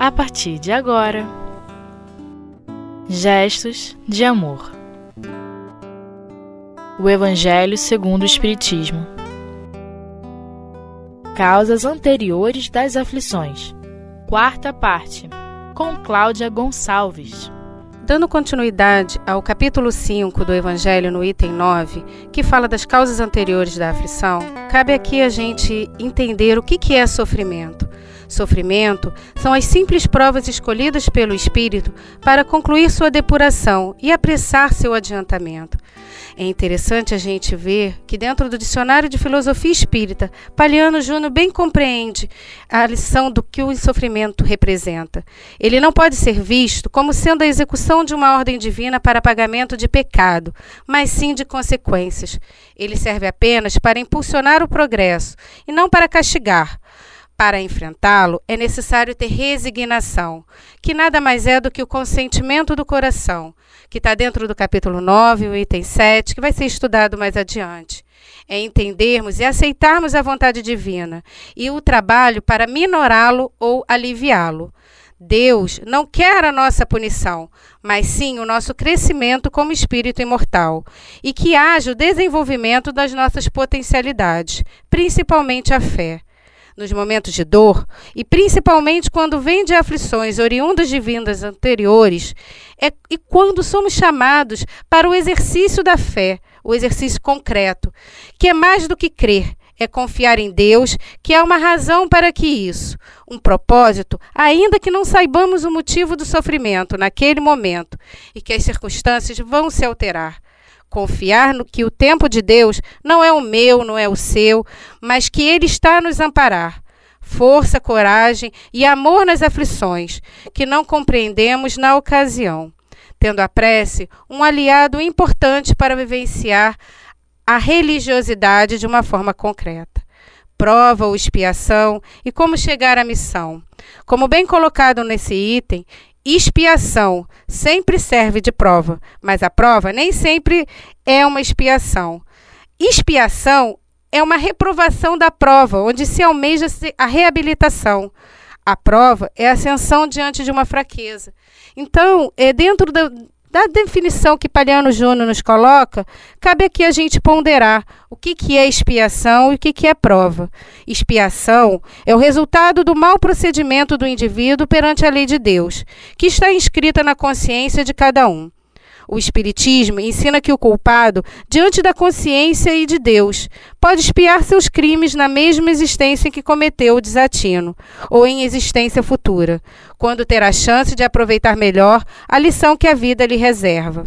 a partir de agora. Gestos de amor. O Evangelho segundo o Espiritismo. Causas anteriores das aflições. Quarta parte. Com Cláudia Gonçalves. Dando continuidade ao capítulo 5 do Evangelho, no item 9, que fala das causas anteriores da aflição, cabe aqui a gente entender o que é sofrimento. Sofrimento são as simples provas escolhidas pelo Espírito para concluir sua depuração e apressar seu adiantamento. É interessante a gente ver que, dentro do Dicionário de Filosofia Espírita, Paliano Júnior bem compreende a lição do que o sofrimento representa. Ele não pode ser visto como sendo a execução de uma ordem divina para pagamento de pecado, mas sim de consequências. Ele serve apenas para impulsionar o progresso e não para castigar. Para enfrentá-lo, é necessário ter resignação, que nada mais é do que o consentimento do coração, que está dentro do capítulo 9, o item 7, que vai ser estudado mais adiante. É entendermos e aceitarmos a vontade divina e o trabalho para minorá-lo ou aliviá-lo. Deus não quer a nossa punição, mas sim o nosso crescimento como espírito imortal e que haja o desenvolvimento das nossas potencialidades, principalmente a fé nos momentos de dor, e principalmente quando vem de aflições oriundas de vindas anteriores, é, e quando somos chamados para o exercício da fé, o exercício concreto, que é mais do que crer, é confiar em Deus, que há uma razão para que isso, um propósito, ainda que não saibamos o motivo do sofrimento naquele momento e que as circunstâncias vão se alterar. Confiar no que o tempo de Deus não é o meu, não é o seu, mas que Ele está a nos amparar. Força, coragem e amor nas aflições, que não compreendemos na ocasião. Tendo a prece um aliado importante para vivenciar a religiosidade de uma forma concreta. Prova ou expiação e como chegar à missão. Como bem colocado nesse item, Expiação sempre serve de prova, mas a prova nem sempre é uma expiação. Expiação é uma reprovação da prova, onde se almeja a reabilitação. A prova é a ascensão diante de uma fraqueza. Então, é dentro da, da definição que Paliano Júnior nos coloca, cabe aqui a gente ponderar o que, que é expiação e o que, que é prova. Expiação é o resultado do mau procedimento do indivíduo perante a lei de Deus, que está inscrita na consciência de cada um. O Espiritismo ensina que o culpado, diante da consciência e de Deus, pode expiar seus crimes na mesma existência em que cometeu o desatino, ou em existência futura, quando terá chance de aproveitar melhor a lição que a vida lhe reserva.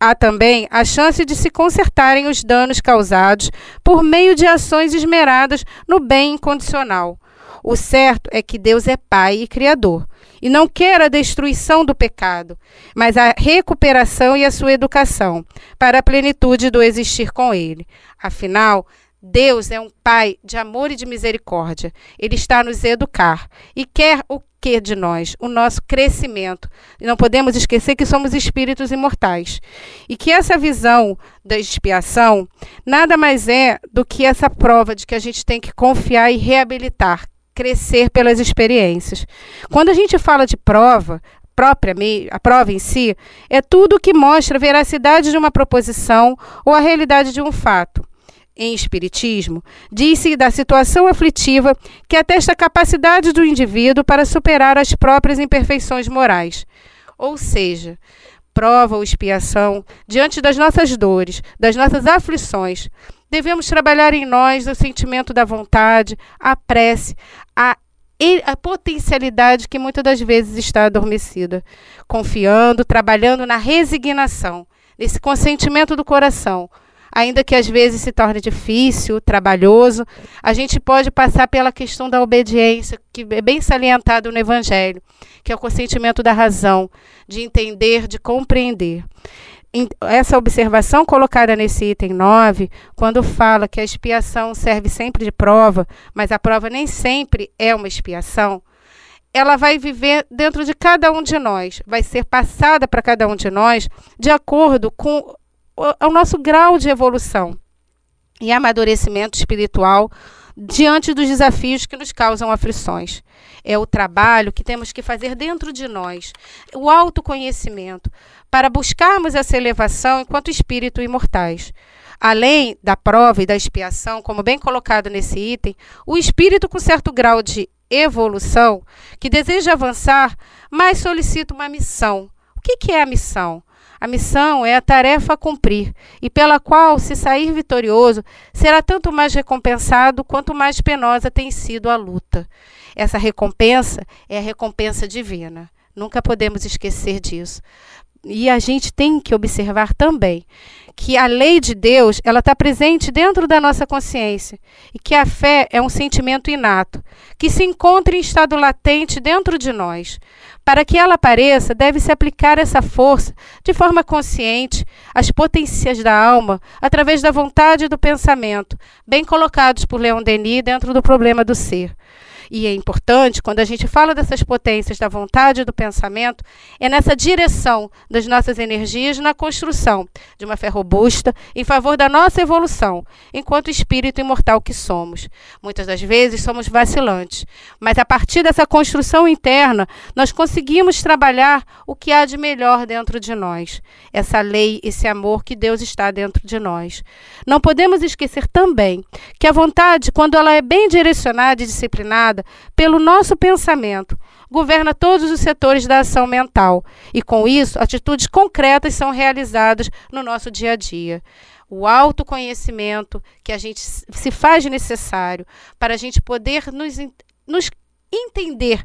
Há também a chance de se consertarem os danos causados por meio de ações esmeradas no bem incondicional. O certo é que Deus é Pai e Criador e não quer a destruição do pecado, mas a recuperação e a sua educação, para a plenitude do existir com Ele. Afinal, Deus é um Pai de amor e de misericórdia. Ele está a nos educar e quer o que de nós? O nosso crescimento. E não podemos esquecer que somos espíritos imortais. E que essa visão da expiação nada mais é do que essa prova de que a gente tem que confiar e reabilitar, crescer pelas experiências. Quando a gente fala de prova, própria, a prova em si, é tudo que mostra a veracidade de uma proposição ou a realidade de um fato. Em Espiritismo, diz-se da situação aflitiva que atesta a capacidade do indivíduo para superar as próprias imperfeições morais. Ou seja, prova ou expiação diante das nossas dores, das nossas aflições, Devemos trabalhar em nós o sentimento da vontade, a prece, a a potencialidade que muitas das vezes está adormecida, confiando, trabalhando na resignação, nesse consentimento do coração. Ainda que às vezes se torne difícil, trabalhoso, a gente pode passar pela questão da obediência, que é bem salientado no Evangelho, que é o consentimento da razão, de entender, de compreender essa observação colocada nesse item 9, quando fala que a expiação serve sempre de prova, mas a prova nem sempre é uma expiação, ela vai viver dentro de cada um de nós, vai ser passada para cada um de nós de acordo com o, o nosso grau de evolução e amadurecimento espiritual diante dos desafios que nos causam aflições. É o trabalho que temos que fazer dentro de nós, o autoconhecimento, para buscarmos essa elevação enquanto espírito imortais. Além da prova e da expiação, como bem colocado nesse item, o espírito com certo grau de evolução, que deseja avançar, mas solicita uma missão. O que é a missão? A missão é a tarefa a cumprir, e pela qual, se sair vitorioso, será tanto mais recompensado quanto mais penosa tem sido a luta. Essa recompensa é a recompensa divina. Nunca podemos esquecer disso. E a gente tem que observar também que a lei de Deus ela está presente dentro da nossa consciência e que a fé é um sentimento inato que se encontra em estado latente dentro de nós. Para que ela apareça, deve-se aplicar essa força de forma consciente às potências da alma através da vontade e do pensamento, bem colocados por Leon Denis dentro do problema do ser. E é importante, quando a gente fala dessas potências da vontade e do pensamento, é nessa direção das nossas energias na construção de uma fé robusta em favor da nossa evolução, enquanto espírito imortal que somos. Muitas das vezes somos vacilantes, mas a partir dessa construção interna, nós conseguimos trabalhar o que há de melhor dentro de nós. Essa lei, esse amor que Deus está dentro de nós. Não podemos esquecer também que a vontade, quando ela é bem direcionada e disciplinada, pelo nosso pensamento, governa todos os setores da ação mental e, com isso, atitudes concretas são realizadas no nosso dia a dia. O autoconhecimento que a gente se faz necessário para a gente poder nos, nos entender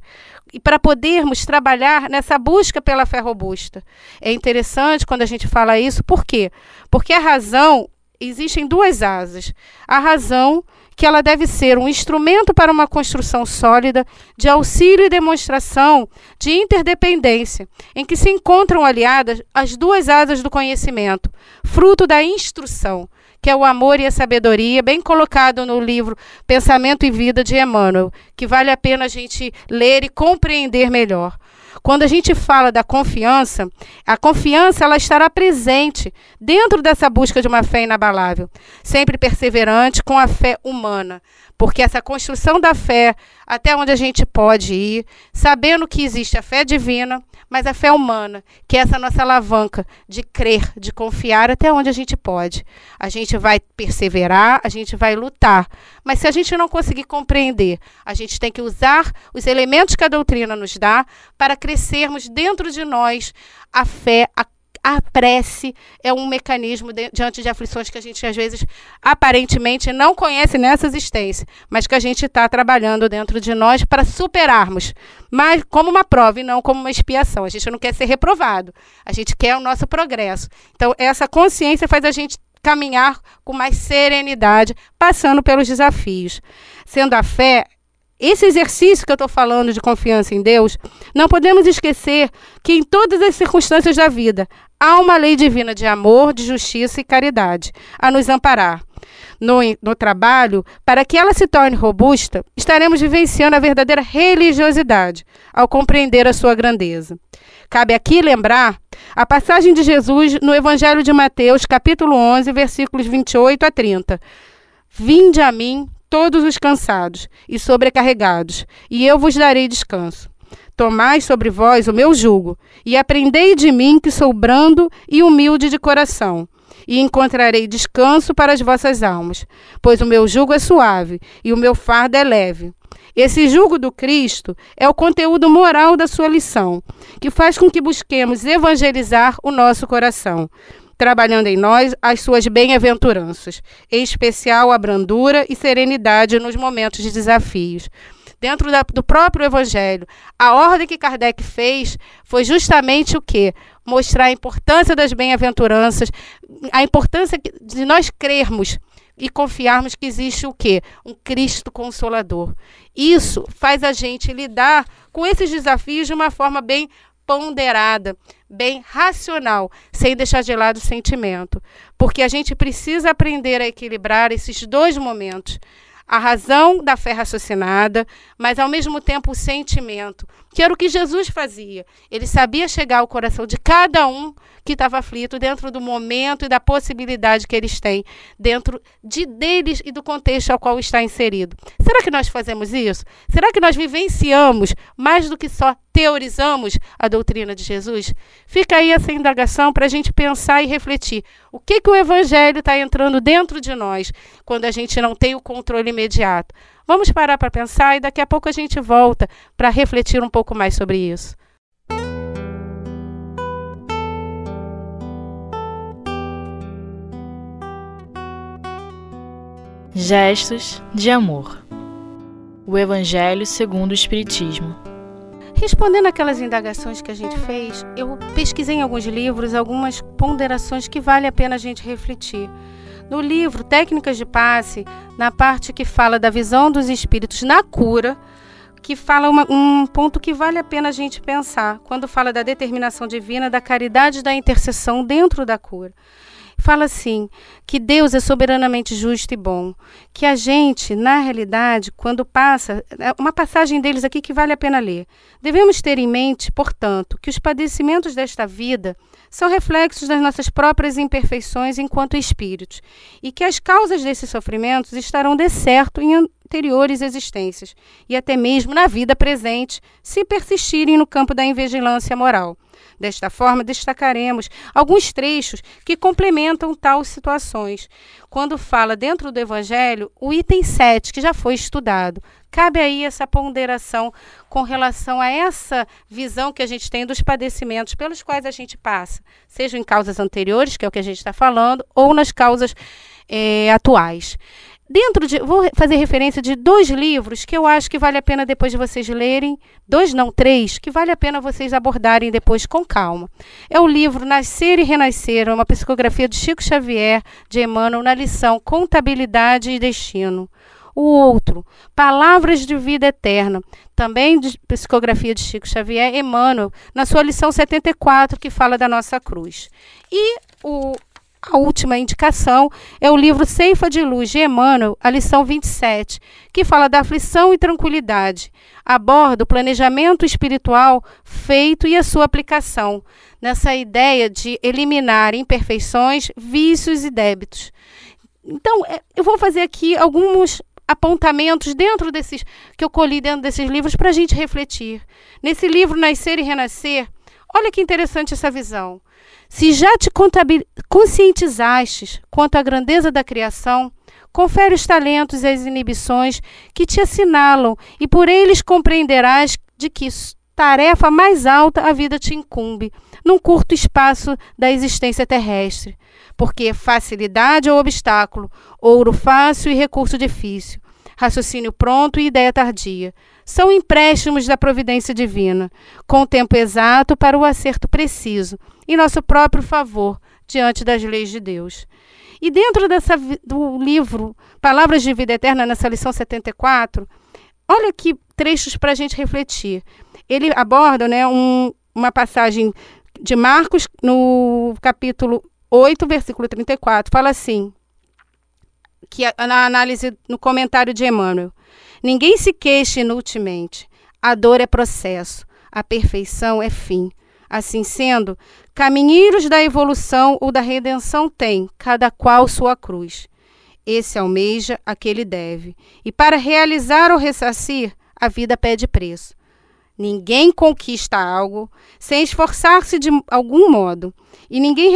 e para podermos trabalhar nessa busca pela fé robusta. É interessante quando a gente fala isso, por quê? Porque a razão, existem duas asas. A razão que ela deve ser um instrumento para uma construção sólida de auxílio e demonstração de interdependência, em que se encontram aliadas as duas asas do conhecimento, fruto da instrução, que é o amor e a sabedoria, bem colocado no livro Pensamento e Vida de Emmanuel, que vale a pena a gente ler e compreender melhor. Quando a gente fala da confiança, a confiança ela estará presente dentro dessa busca de uma fé inabalável, sempre perseverante com a fé humana, porque essa construção da fé, até onde a gente pode ir, sabendo que existe a fé divina, mas a fé humana, que é essa nossa alavanca de crer, de confiar até onde a gente pode. A gente vai perseverar, a gente vai lutar, mas se a gente não conseguir compreender, a gente tem que usar os elementos que a doutrina nos dá para crescermos dentro de nós a fé, a a prece é um mecanismo de, diante de aflições que a gente, às vezes, aparentemente não conhece nessa existência, mas que a gente está trabalhando dentro de nós para superarmos, mas como uma prova e não como uma expiação. A gente não quer ser reprovado, a gente quer o nosso progresso. Então, essa consciência faz a gente caminhar com mais serenidade, passando pelos desafios. Sendo a fé esse exercício que eu estou falando de confiança em Deus, não podemos esquecer que em todas as circunstâncias da vida há uma lei divina de amor, de justiça e caridade a nos amparar. No, no trabalho, para que ela se torne robusta, estaremos vivenciando a verdadeira religiosidade ao compreender a sua grandeza. Cabe aqui lembrar a passagem de Jesus no Evangelho de Mateus, capítulo 11, versículos 28 a 30. Vinde a mim todos os cansados e sobrecarregados, e eu vos darei descanso. Tomai sobre vós o meu jugo, e aprendei de mim que sou brando e humilde de coração, e encontrarei descanso para as vossas almas, pois o meu jugo é suave e o meu fardo é leve. Esse jugo do Cristo é o conteúdo moral da sua lição, que faz com que busquemos evangelizar o nosso coração trabalhando em nós as suas bem-aventuranças, em especial a brandura e serenidade nos momentos de desafios. Dentro da, do próprio Evangelho, a ordem que Kardec fez foi justamente o que? Mostrar a importância das bem-aventuranças, a importância de nós crermos e confiarmos que existe o quê? Um Cristo consolador. Isso faz a gente lidar com esses desafios de uma forma bem ponderada, bem racional, sem deixar de lado o sentimento. Porque a gente precisa aprender a equilibrar esses dois momentos. a razão da fé raciocinada, mas ao mesmo tempo o sentimento, que era o que Jesus fazia. Ele sabia chegar ao coração de cada um que estava aflito dentro do momento e da possibilidade que eles têm, dentro de deles e do contexto ao qual está inserido. Será que nós fazemos isso? Será que nós vivenciamos mais do que só teorizamos a doutrina de Jesus? Fica aí essa indagação para a gente pensar e refletir. O que, que o Evangelho está entrando dentro de nós quando a gente não tem o controle imediato? Vamos parar para pensar e daqui a pouco a gente volta para refletir um pouco mais sobre isso. Gestos de amor. O Evangelho segundo o Espiritismo. Respondendo aquelas indagações que a gente fez, eu pesquisei em alguns livros algumas ponderações que vale a pena a gente refletir. No livro Técnicas de Passe, na parte que fala da visão dos espíritos na cura, que fala uma, um ponto que vale a pena a gente pensar, quando fala da determinação divina, da caridade da intercessão dentro da cura fala assim: que Deus é soberanamente justo e bom, que a gente, na realidade, quando passa, é uma passagem deles aqui que vale a pena ler. Devemos ter em mente, portanto, que os padecimentos desta vida são reflexos das nossas próprias imperfeições enquanto espíritos, e que as causas desses sofrimentos estarão de certo em anteriores existências, e até mesmo na vida presente, se persistirem no campo da invigilância moral. Desta forma, destacaremos alguns trechos que complementam tais situações. Quando fala dentro do Evangelho, o item 7, que já foi estudado, cabe aí essa ponderação com relação a essa visão que a gente tem dos padecimentos pelos quais a gente passa, seja em causas anteriores, que é o que a gente está falando, ou nas causas é, atuais. Dentro de. Vou fazer referência de dois livros que eu acho que vale a pena depois de vocês lerem. Dois, não, três, que vale a pena vocês abordarem depois com calma. É o livro Nascer e Renascer, uma psicografia de Chico Xavier, de Emmanuel, na lição Contabilidade e Destino. O outro, Palavras de Vida Eterna, também de psicografia de Chico Xavier, Emmanuel, na sua lição 74, que fala da nossa cruz. E o a última indicação é o livro Ceifa de Luz de Emmanuel, a lição 27, que fala da aflição e tranquilidade. Aborda o planejamento espiritual feito e a sua aplicação, nessa ideia de eliminar imperfeições, vícios e débitos. Então, é, eu vou fazer aqui alguns apontamentos dentro desses que eu colhi dentro desses livros para a gente refletir. Nesse livro Nascer e Renascer, olha que interessante essa visão. Se já te conscientizastes quanto à grandeza da criação, confere os talentos e as inibições que te assinalam, e por eles compreenderás de que tarefa mais alta a vida te incumbe, num curto espaço da existência terrestre. Porque facilidade ou obstáculo, ouro fácil e recurso difícil, raciocínio pronto e ideia tardia, são empréstimos da providência divina, com o tempo exato para o acerto preciso, em nosso próprio favor, diante das leis de Deus. E dentro dessa, do livro Palavras de Vida Eterna, nessa lição 74, olha aqui trechos para a gente refletir. Ele aborda né, um, uma passagem de Marcos, no capítulo 8, versículo 34, fala assim, que na análise, no comentário de Emmanuel, Ninguém se queixa inutilmente. A dor é processo, a perfeição é fim. Assim sendo, caminheiros da evolução ou da redenção têm, cada qual sua cruz. Esse almeja, aquele deve. E para realizar ou ressarcir, a vida pede preço. Ninguém conquista algo sem esforçar-se de algum modo, e ninguém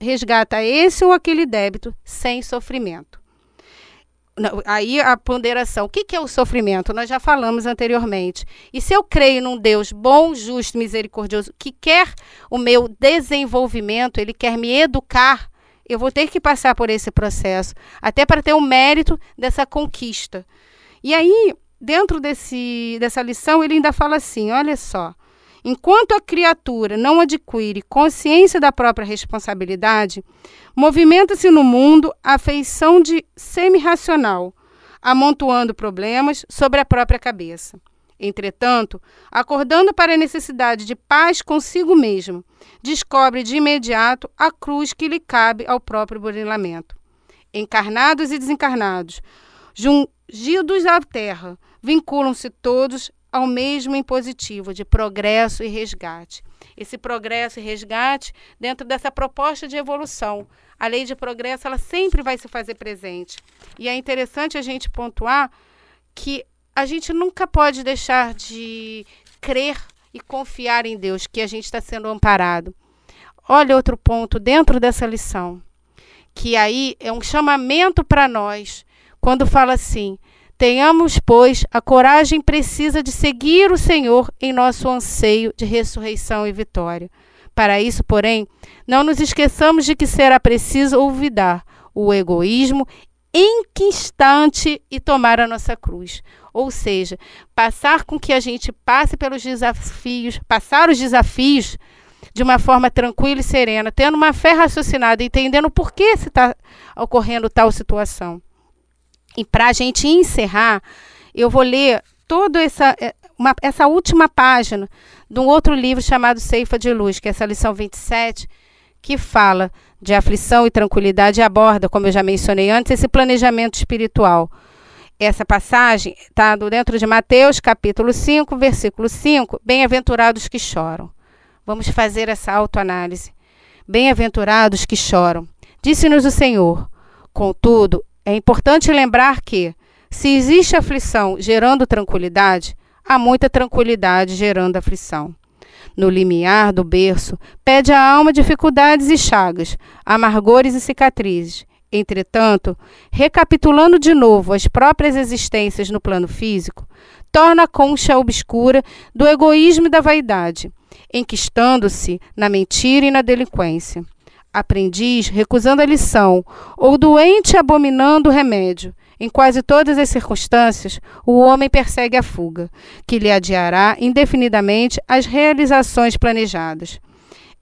resgata esse ou aquele débito sem sofrimento aí a ponderação. O que, que é o sofrimento? Nós já falamos anteriormente. E se eu creio num Deus bom, justo, misericordioso, que quer o meu desenvolvimento, ele quer me educar, eu vou ter que passar por esse processo, até para ter o mérito dessa conquista. E aí, dentro desse, dessa lição, ele ainda fala assim: olha só. Enquanto a criatura não adquire consciência da própria responsabilidade, movimenta-se no mundo a feição de semi-racional, amontoando problemas sobre a própria cabeça. Entretanto, acordando para a necessidade de paz consigo mesmo, descobre de imediato a cruz que lhe cabe ao próprio burilamento. Encarnados e desencarnados, jungidos à terra, vinculam-se todos ao mesmo impositivo de progresso e resgate. Esse progresso e resgate dentro dessa proposta de evolução. A lei de progresso ela sempre vai se fazer presente. E é interessante a gente pontuar que a gente nunca pode deixar de crer e confiar em Deus, que a gente está sendo amparado. Olha outro ponto dentro dessa lição, que aí é um chamamento para nós, quando fala assim: Tenhamos, pois, a coragem precisa de seguir o Senhor em nosso anseio de ressurreição e vitória. Para isso, porém, não nos esqueçamos de que será preciso olvidar o egoísmo instante e tomar a nossa cruz. Ou seja, passar com que a gente passe pelos desafios, passar os desafios de uma forma tranquila e serena, tendo uma fé raciocinada, entendendo por que está ocorrendo tal situação. E para a gente encerrar, eu vou ler toda essa, eh, uma, essa última página de um outro livro chamado Ceifa de Luz, que é essa lição 27, que fala de aflição e tranquilidade e aborda, como eu já mencionei antes, esse planejamento espiritual. Essa passagem está dentro de Mateus, capítulo 5, versículo 5. Bem-aventurados que choram. Vamos fazer essa autoanálise. Bem-aventurados que choram. Disse-nos o Senhor. Contudo, é importante lembrar que, se existe aflição gerando tranquilidade, há muita tranquilidade gerando aflição. No limiar do berço, pede a alma dificuldades e chagas, amargores e cicatrizes. Entretanto, recapitulando de novo as próprias existências no plano físico, torna a concha obscura do egoísmo e da vaidade, enquistando-se na mentira e na delinquência aprendiz recusando a lição, ou doente abominando o remédio. Em quase todas as circunstâncias, o homem persegue a fuga, que lhe adiará indefinidamente as realizações planejadas.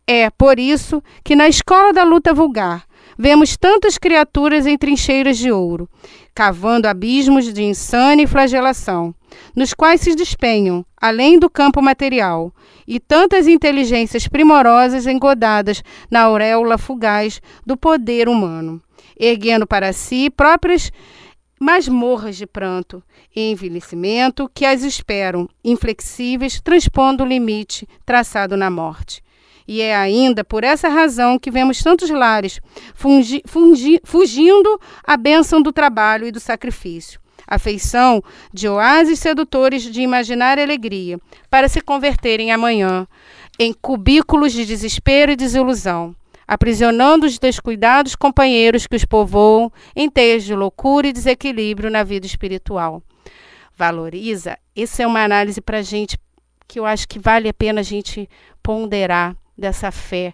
É por isso que na escola da luta vulgar vemos tantas criaturas em trincheiras de ouro, cavando abismos de insânia e flagelação, nos quais se despenham, além do campo material, e tantas inteligências primorosas engodadas na auréola fugaz do poder humano, erguendo para si próprias masmorras de pranto e envelhecimento que as esperam, inflexíveis, transpondo o limite traçado na morte. E é ainda por essa razão que vemos tantos lares fungi, fungi, fugindo à bênção do trabalho e do sacrifício. A feição de oásis sedutores de imaginar alegria, para se converterem amanhã em cubículos de desespero e desilusão, aprisionando os descuidados companheiros que os povoam em teias de loucura e desequilíbrio na vida espiritual. Valoriza, isso é uma análise para a gente que eu acho que vale a pena a gente ponderar dessa fé.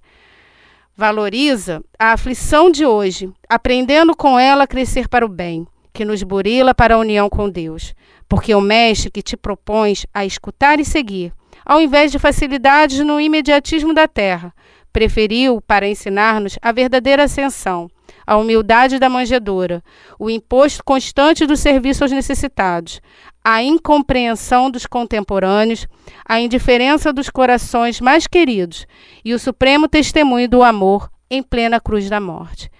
Valoriza a aflição de hoje, aprendendo com ela a crescer para o bem, que nos burila para a união com Deus. Porque o mestre que te propões a escutar e seguir, ao invés de facilidades no imediatismo da terra, preferiu para ensinar-nos a verdadeira ascensão, a humildade da manjedoura, o imposto constante do serviço aos necessitados, a incompreensão dos contemporâneos, a indiferença dos corações mais queridos e o supremo testemunho do amor em plena cruz da morte.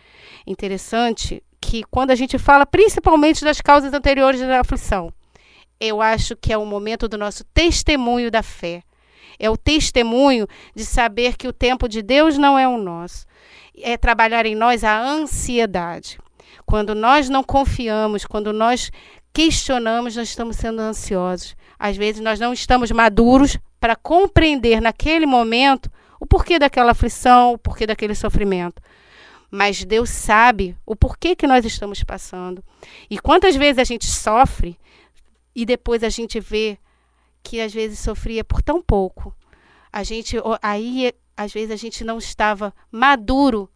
Interessante que quando a gente fala principalmente das causas anteriores da aflição, eu acho que é o momento do nosso testemunho da fé. É o testemunho de saber que o tempo de Deus não é o nosso. É trabalhar em nós a ansiedade. Quando nós não confiamos, quando nós questionamos, nós estamos sendo ansiosos. Às vezes nós não estamos maduros para compreender naquele momento o porquê daquela aflição, o porquê daquele sofrimento. Mas Deus sabe o porquê que nós estamos passando. E quantas vezes a gente sofre e depois a gente vê que às vezes sofria por tão pouco. A gente aí às vezes a gente não estava maduro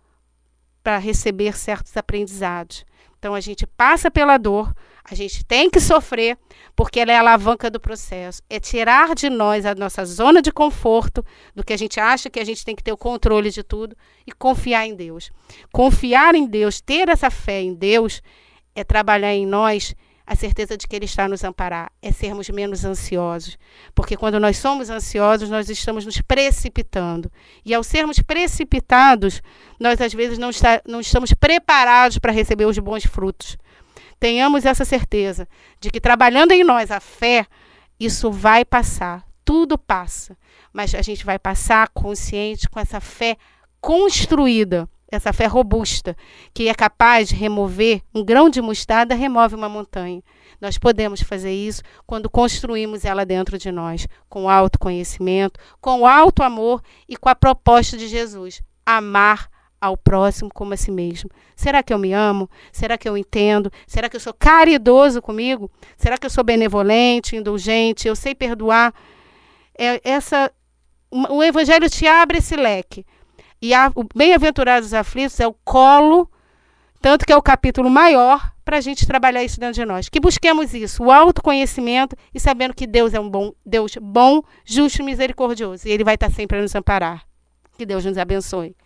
para receber certos aprendizados. Então a gente passa pela dor, a gente tem que sofrer, porque ela é a alavanca do processo. É tirar de nós a nossa zona de conforto, do que a gente acha que a gente tem que ter o controle de tudo, e confiar em Deus. Confiar em Deus, ter essa fé em Deus, é trabalhar em nós a certeza de que Ele está nos amparar, é sermos menos ansiosos. Porque quando nós somos ansiosos, nós estamos nos precipitando. E ao sermos precipitados, nós às vezes não, está, não estamos preparados para receber os bons frutos. tenhamos essa certeza de que trabalhando em nós a fé, isso vai passar, tudo passa, mas a gente vai passar consciente com essa fé construída, essa fé robusta, que é capaz de remover um grão de mostarda, remove uma montanha. Nós podemos fazer isso quando construímos ela dentro de nós, com autoconhecimento, com alto amor e com a proposta de Jesus: amar ao próximo como a si mesmo. Será que eu me amo? Será que eu entendo? Será que eu sou caridoso comigo? Será que eu sou benevolente, indulgente? Eu sei perdoar? É, essa, o Evangelho te abre esse leque. E a, o Bem-aventurados aflitos é o colo, tanto que é o capítulo maior para a gente trabalhar isso dentro de nós. Que busquemos isso, o autoconhecimento e sabendo que Deus é um bom Deus bom, justo e misericordioso. E Ele vai estar sempre a nos amparar. Que Deus nos abençoe.